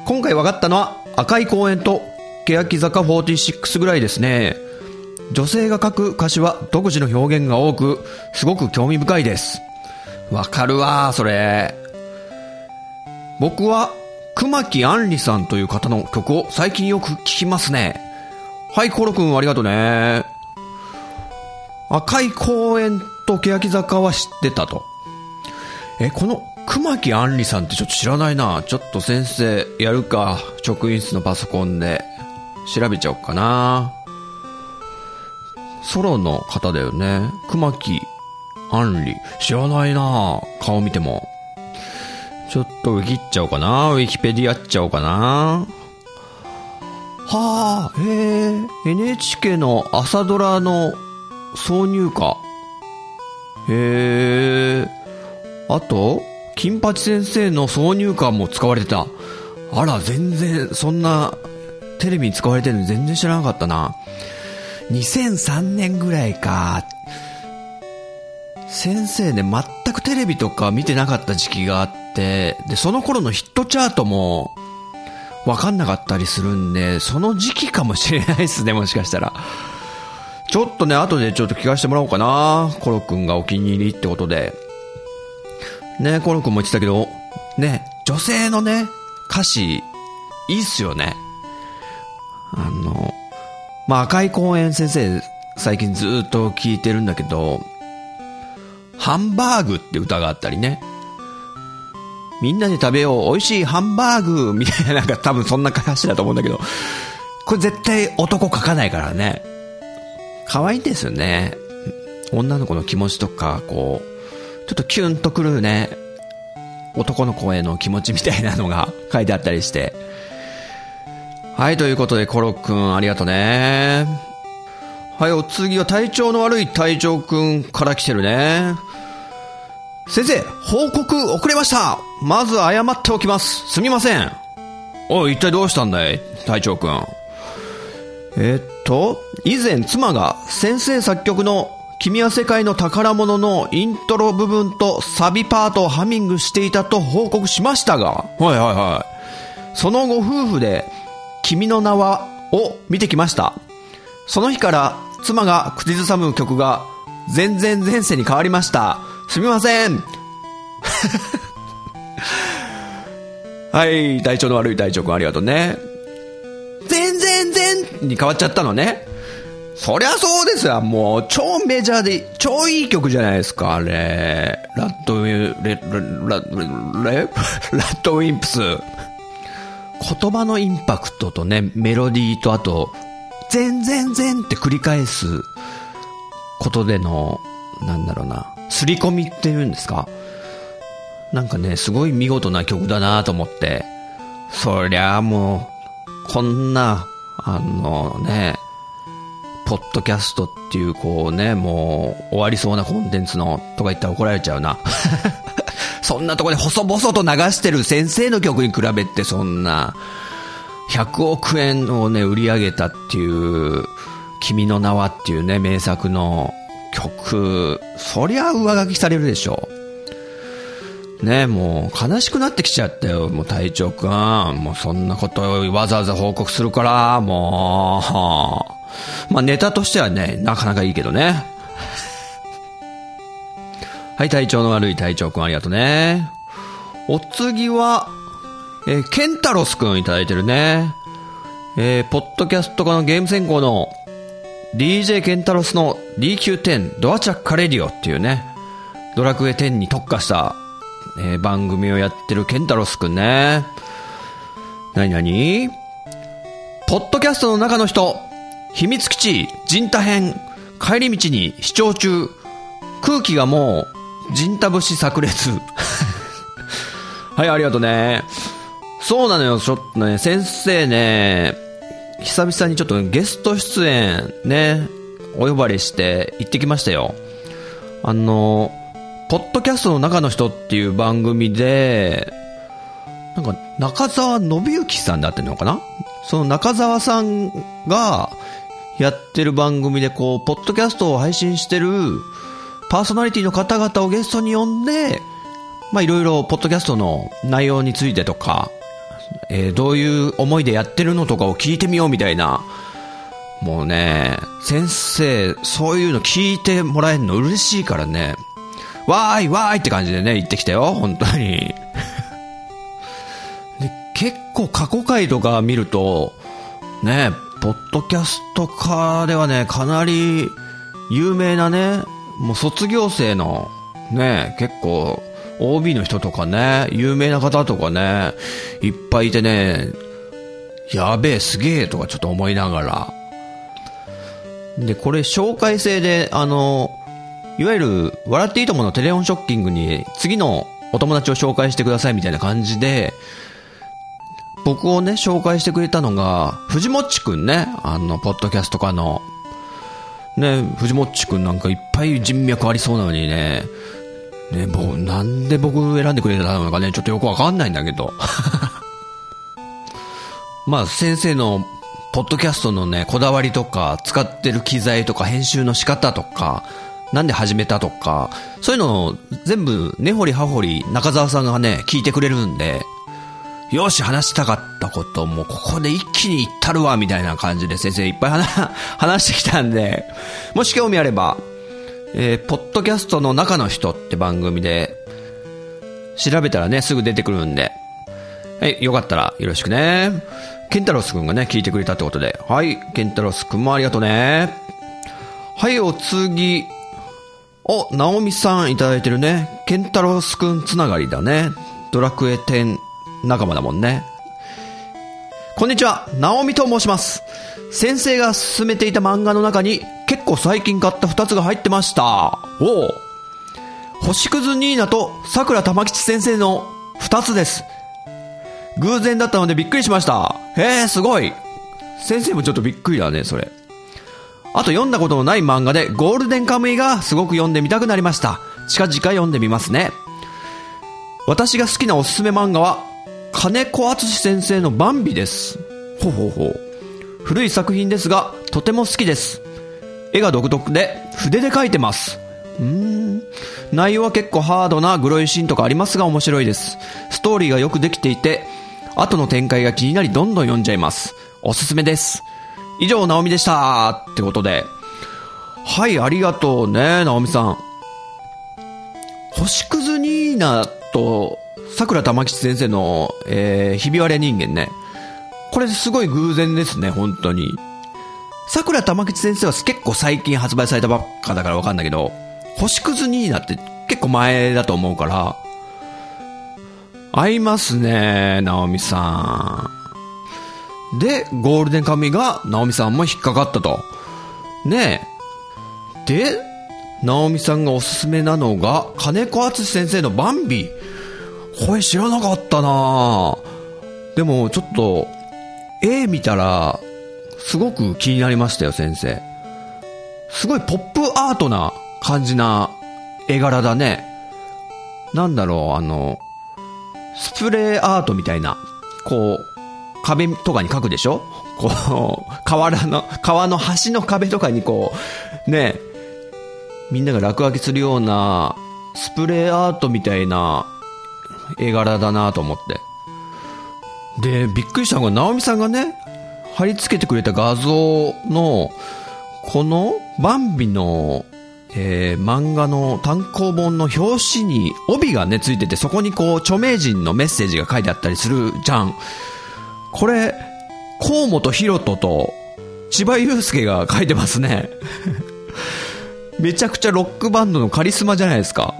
今回分かったのは赤い公園と欅坂46ぐらいですね。女性が書く歌詞は独自の表現が多く、すごく興味深いです。わかるわ、それ。僕は、熊木杏里さんという方の曲を最近よく聞きますね。はい、コロくんありがとうね。赤い公園と欅坂は知ってたと。え、この熊木杏里さんってちょっと知らないな。ちょっと先生やるか。職員室のパソコンで調べちゃおうかな。ソロの方だよね。熊木杏里。知らないな。顔見ても。ちょっとウィキっちゃおうかな。ウィキペディアっちゃおうかな。はあ、へえ、NHK の朝ドラの挿入歌。へえ、あと、金八先生の挿入歌も使われてた。あら、全然、そんな、テレビに使われてるの全然知らなかったな。2003年ぐらいか。先生ね、全くテレビとか見てなかった時期があって、で、その頃のヒットチャートも、わかんなかったりするんで、その時期かもしれないですね、もしかしたら。ちょっとね、後でちょっと聞かせてもらおうかな。コロくんがお気に入りってことで。ね、コロくんも言ってたけど、ね、女性のね、歌詞、いいっすよね。あの、まあ、赤い公園先生、最近ずっと聞いてるんだけど、ハンバーグって歌があったりね。みんなで食べよう、美味しいハンバーグみたいな、なんか多分そんな歌詞だと思うんだけど、これ絶対男書かないからね。可愛いんですよね。女の子の気持ちとか、こう、ちょっとキュンとくるね、男の子への気持ちみたいなのが書いてあったりして。はい、ということで、コロくん、ありがとうね。はい、お次は体調の悪い隊長くんから来てるね。先生、報告遅れましたまず謝っておきます。すみません。おい、一体どうしたんだい？隊長くん。えーっと、以前妻が先生作曲の君は世界の宝物のイントロ部分とサビパートをハミングしていたと報告しましたが、はいはいはい。そのご夫婦で、君の名はを見てきました。その日から妻が口ずさむ曲が全然前世に変わりました。すみません。はい、体調の悪い体調くんありがとうね。全然全に変わっちゃったのね。そりゃそうですよ。もう、超メジャーで、超いい曲じゃないですか、あれ。ラッドウィ、レ、レ、ラ、レ、ラッドウィンプス。言葉のインパクトとね、メロディーとあと、全然全って繰り返すことでの、なんだろうな、刷り込みっていうんですか？なんかね、すごい見事な曲だなと思って、そりゃあもう、こんな、あのね、ポッドキャストっていうこうね、もう終わりそうなコンテンツの、とか言ったら怒られちゃうな。そんなとこで細々と流してる先生の曲に比べてそんな、100億円をね、売り上げたっていう、君の名はっていうね、名作の曲、そりゃ上書きされるでしょ。ねもう悲しくなってきちゃったよ、もう隊長くん。もうそんなことわざわざ報告するから、もう。まあネタとしてはね、なかなかいいけどね。はい、体調の悪い隊長くんありがとうね。お次は、えーケンタロスくんいただいてるね。えーポッドキャスト科のゲーム専攻の DJ ケンタロスの DQ10 ドアチャッカレディオっていうね、ドラクエ10に特化した、えー番組をやってるケンタロスくんね。なになにポッドキャストの中の人、秘密基地、ジンタ編、帰り道に視聴中、空気がもう、ジンタ節炸裂。はい、ありがとうね。そうなのよ、ちょっとね、先生ね、久々にちょっとゲスト出演ね、お呼ばれして行ってきましたよ。あの、ポッドキャストの中の人っていう番組で、なんか中澤信之さんであってんのかな？その中澤さんがやってる番組でこう、ポッドキャストを配信してるパーソナリティの方々をゲストに呼んで、まあいろいろポッドキャストの内容についてとか、えーどういう思いでやってるのとかを聞いてみようみたいな。もうね、先生、そういうの聞いてもらえるの嬉しいからね。わーいわーいって感じでね、言ってきたよ、本当に。で結構過去回とか見ると、ね、ポッドキャスト化ではね、かなり有名なね、もう卒業生のね、結構 OB の人とかね、有名な方とかね、いっぱいいてね、やべえ、すげえとかちょっと思いながら。で、これ紹介制で、あの、いわゆる、笑っていいとものテレフォンショッキングに、次のお友達を紹介してくださいみたいな感じで、僕をね、紹介してくれたのが、藤もっちくんね、あの、ポッドキャスト家の、ね、藤もっちくんなんかいっぱい人脈ありそうなのにね、ね、僕、なんで僕選んでくれたのかね、ちょっとよくわかんないんだけど。まあ、先生の、ポッドキャストのね、こだわりとか、使ってる機材とか、編集の仕方とか、なんで始めたとか、そういうのを全部、根掘り葉掘り、中澤さんがね、聞いてくれるんで、よし、話したかったことも、ここで一気に言ったるわ、みたいな感じで先生いっぱい話 話してきたんで、もし興味あれば、えー、ポッドキャストの中の人って番組で、調べたらね、すぐ出てくるんで、はい、よかったらよろしくね。ケンタロスくんがね、聞いてくれたってことで、はい、ケンタロスくんもありがとうね。はい、お次。お、ナオミさんいただいてるね。ケンタロスくんつながりだね。ドラクエ10仲間だもんね。こんにちは、ナオミと申します。先生が勧めていた漫画の中に結構最近買った2つが入ってました。おお。星屑ニーナと桜玉吉先生の2つです。偶然だったのでびっくりしました。へえ、すごい。先生もちょっとびっくりだね、それ。あと読んだことのない漫画でゴールデンカムイがすごく読んでみたくなりました。近々読んでみますね。私が好きなおすすめ漫画は、金子敦先生のバンビです。ほうほうほう。古い作品ですが、とても好きです。絵が独特で、筆で描いてます。うーん。内容は結構ハードなグロいシーンとかありますが面白いです。ストーリーがよくできていて、後の展開が気になりどんどん読んじゃいます。おすすめです。以上、ナオミでした。ってことで。はい、ありがとうね、ナオミさん。星屑ニーナと、桜玉吉先生の、えー、ひび割れ人間ね。これすごい偶然ですね、本当に。桜玉吉先生は結構最近発売されたばっかだからわかんないけど、星屑ニーナって結構前だと思うから、合いますね、ナオミさん。で、ゴールデンカムイが、ナオミさんも引っかかったと。ねえ。で、ナオミさんがおすすめなのが、金子敦先生のバンビ。これ知らなかったなでも、ちょっと、絵見たら、すごく気になりましたよ、先生。すごいポップアートな感じな絵柄だね。なんだろう、あの、スプレーアートみたいな、こう、壁とかに描くでしょ？こう、河原の、川の橋の壁とかにこう、ね、みんなが落書きするような、スプレーアートみたいな絵柄だなと思って。で、びっくりしたのが、直美さんがね、貼り付けてくれた画像の、このバンビの、えー、漫画の単行本の表紙に帯がね、ついてて、そこにこう、著名人のメッセージが書いてあったりするじゃん。これ、河本ロ人と千葉祐介が書いてますね。めちゃくちゃロックバンドのカリスマじゃないですか。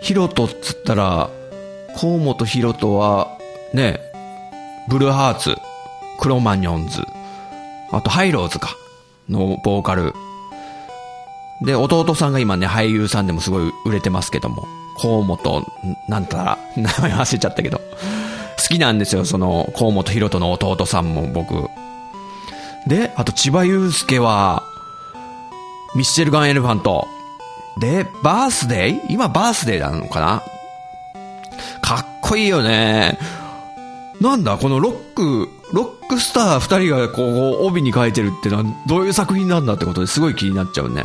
ヒロトっつったら、河本ヒロトは、ね、ブルーハーツ、クロマニョンズ、あとハイローズか、のボーカル。で、弟さんが今ね、俳優さんでもすごい売れてますけども、河本、なんたら、名前忘れちゃったけど、好きなんですよ、その、河本ヒロトの弟さんも僕。で、あと千葉祐介は、ミッシェルガンエレファント。で、バースデー今バースデーなのかな？かっこいいよね。なんだ、このロック、ロックスター二人がこう、帯に書いてるってのはどういう作品なんだってことですごい気になっちゃうね。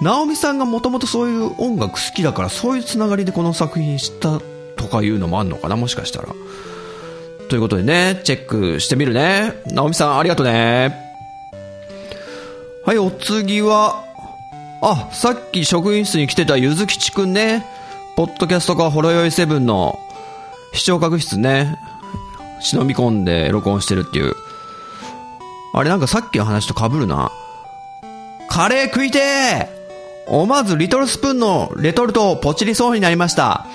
ナオミさんがもともとそういう音楽好きだから、そういうつながりでこの作品知ったとかいうのもあんのかなもしかしたら。ということでね、チェックしてみるね。ナオミさんありがとうね。はい、お次は、あ、さっき職員室に来てたゆずきちくんね。ポッドキャストかほろよいセブンの視聴覚室ね。忍び込んで録音してるっていう。あれなんかさっきの話と被るな。カレー食いてー思わずリトルスプーンのレトルトをポチりそうになりました。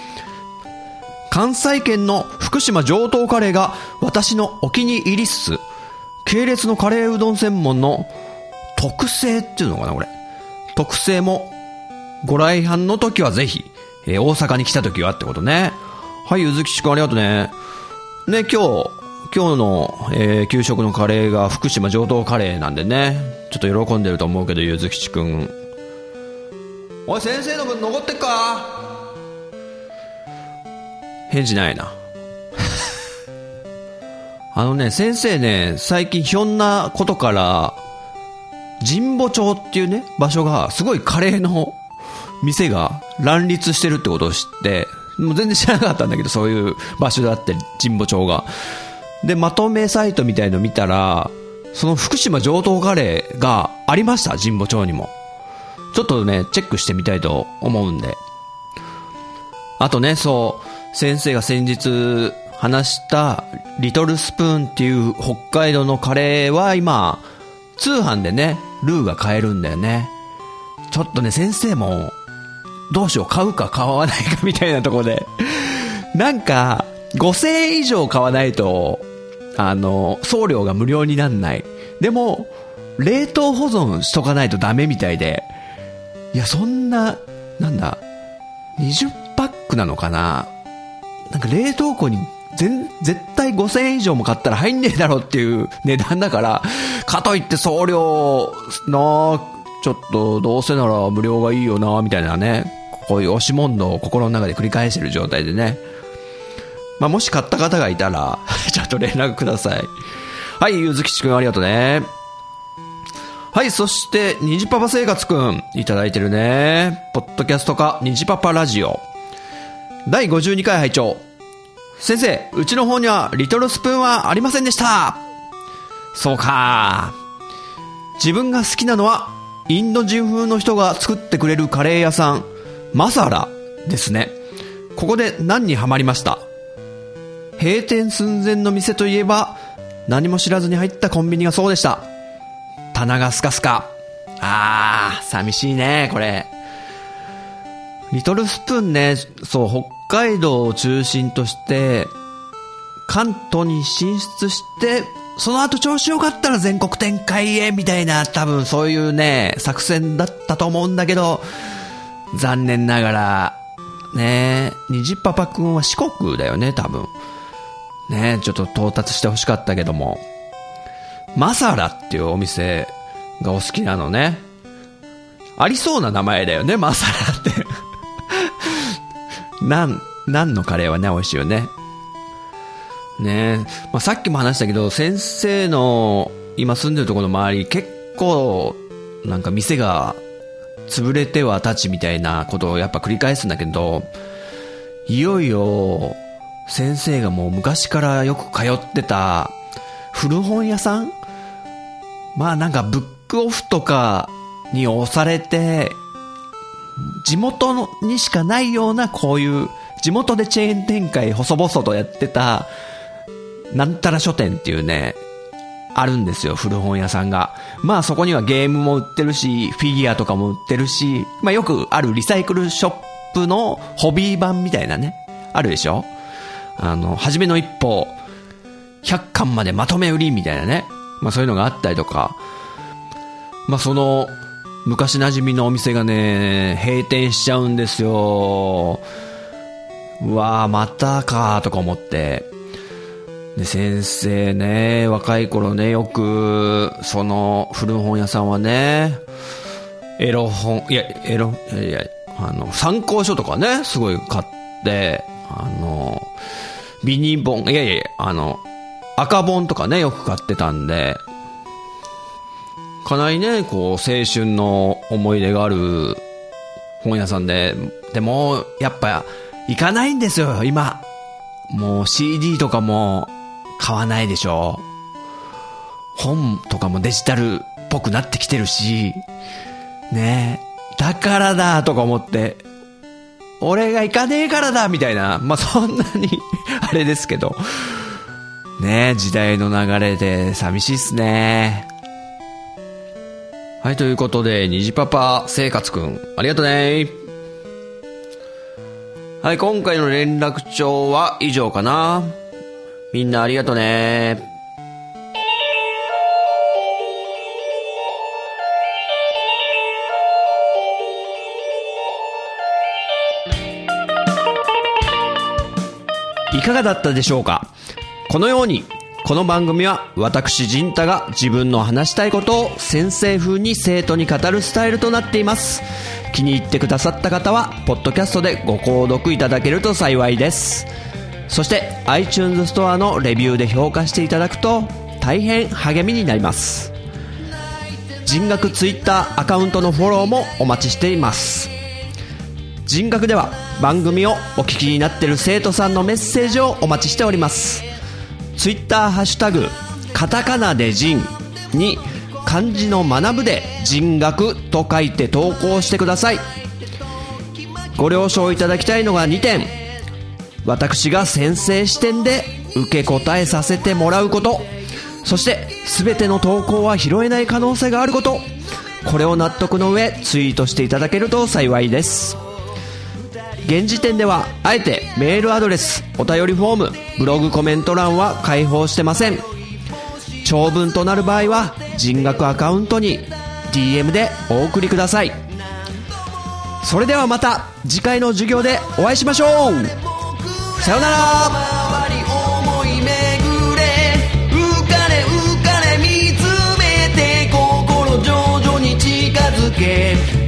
関西圏の福島上等カレーが私のお気に入りっす。系列のカレーうどん専門の特製っていうのかな、これ。特製も、ご来賓の時はぜひ、えー、大阪に来た時はってことね。はい、ゆずきちくんありがとうね。ね、今日、今日の、えー、給食のカレーが福島上等カレーなんでね、ちょっと喜んでると思うけど、ゆずきちくん。おい先生の分残ってっか？返事ないな。あのね、先生ね、最近ひょんなことから、神保町っていうね、場所が、すごいカレーの店が乱立してるってことを知って、もう全然知らなかったんだけど、そういう場所だって、神保町が。で、まとめサイトみたいの見たら、その福島上等カレーがありました、神保町にも。ちょっとね、チェックしてみたいと思うんで。あとね、そう、先生が先日話した、リトルスプーンっていう北海道のカレーは今、通販でね、ルーが買えるんだよね。ちょっとね、先生も、どうしよう、買うか買わないかみたいなとこで。なんか、5000円以上買わないと、あの、送料が無料になんない。でも、冷凍保存しとかないとダメみたいで。いや、そんな、なんだ、20パックなのかななんか冷凍庫に全、絶対5000円以上も買ったら入んねえだろっていう値段だから、かといって送料なちょっとどうせなら無料がいいよなみたいなね、こういう押し問答を心の中で繰り返してる状態でね。まあ、もし買った方がいたら、ちょっと連絡ください。はい、ゆずきちくんありがとうね。はい、そして、にじパパ生活くん、いただいてるね。ポッドキャストか、にじパパラジオ。第52回拝聴先生、うちの方にはリトルスプーンはありませんでした。そうか。自分が好きなのは、インド人風の人が作ってくれるカレー屋さん、マサラですね。ここで何にハマりました？閉店寸前の店といえば、何も知らずに入ったコンビニがそうでした。棚がスカスカ。あー、寂しいね、これ。リトルスプーンね、そう、北海道を中心として、関東に進出して、その後調子良かったら全国展開へ、みたいな、多分そういうね、作戦だったと思うんだけど、残念ながら、ね虹パパくんは四国だよね、多分。ねちょっと到達してほしかったけども。マサラっていうお店がお好きなのね。ありそうな名前だよね、マサラって。なん、なんのカレーはね、美味しいよね。ねまあ、さっきも話したけど、先生の今住んでるところの周り、結構、なんか店が潰れては立ちみたいなことをやっぱ繰り返すんだけど、いよいよ、先生がもう昔からよく通ってた古本屋さん？まあなんかブックオフとかに押されて、地元のにしかないようなこういう、地元でチェーン展開細々とやってた、なんたら書店っていうね、あるんですよ、古本屋さんが。まあそこにはゲームも売ってるし、フィギュアとかも売ってるし、まあよくあるリサイクルショップのホビー版みたいなね、あるでしょ？あの、初めの一歩、100巻までまとめ売りみたいなね。まあそういうのがあったりとか。まあその、昔馴染みのお店がね、閉店しちゃうんですよ。うわぁ、またかとか思って。で、先生ね、若い頃ね、よく、その、古本屋さんはね、エロ本、いや、エロ、いやいや、あの、参考書とかね、すごい買って、あの、ビニ本、いやいやいや、あの、赤本とかね、よく買ってたんで、かなりね、こう、青春の思い出がある本屋さんで、でも、やっぱ、行かないんですよ、今。もう CD とかも買わないでしょ。本とかもデジタルっぽくなってきてるし、ね。え、だからだとか思って、俺が行かねえからだみたいな、まあ、そんなに あれですけど、ね。え、時代の流れで寂しいっすね。はい、ということで、虹パパ生活くん、ありがとね。はい、今回の連絡帳は以上かな。みんなありがとうね。いかがだったでしょうか？このように、この番組は私陣太が自分の話したいことを先生風に生徒に語るスタイルとなっています。気に入ってくださった方はポッドキャストでご購読いただけると幸いです。そして iTunes ストアのレビューで評価していただくと大変励みになります。人学 Twitter アカウントのフォローもお待ちしています。人学では番組をお聞きになっている生徒さんのメッセージをお待ちしております。ツイッターハッシュタグカタカナで人に漢字の学ぶで人学と書いて投稿してください。ご了承いただきたいのが2点。私が先生視点で受け答えさせてもらうこと。そして全ての投稿は拾えない可能性があること。これを納得の上ツイートしていただけると幸いです。現時点ではあえてメールアドレスお便りフォームブログコメント欄は開放してません。長文となる場合は人学アカウントに DM でお送りください。それではまた次回の授業でお会いしましょう。さよなら。け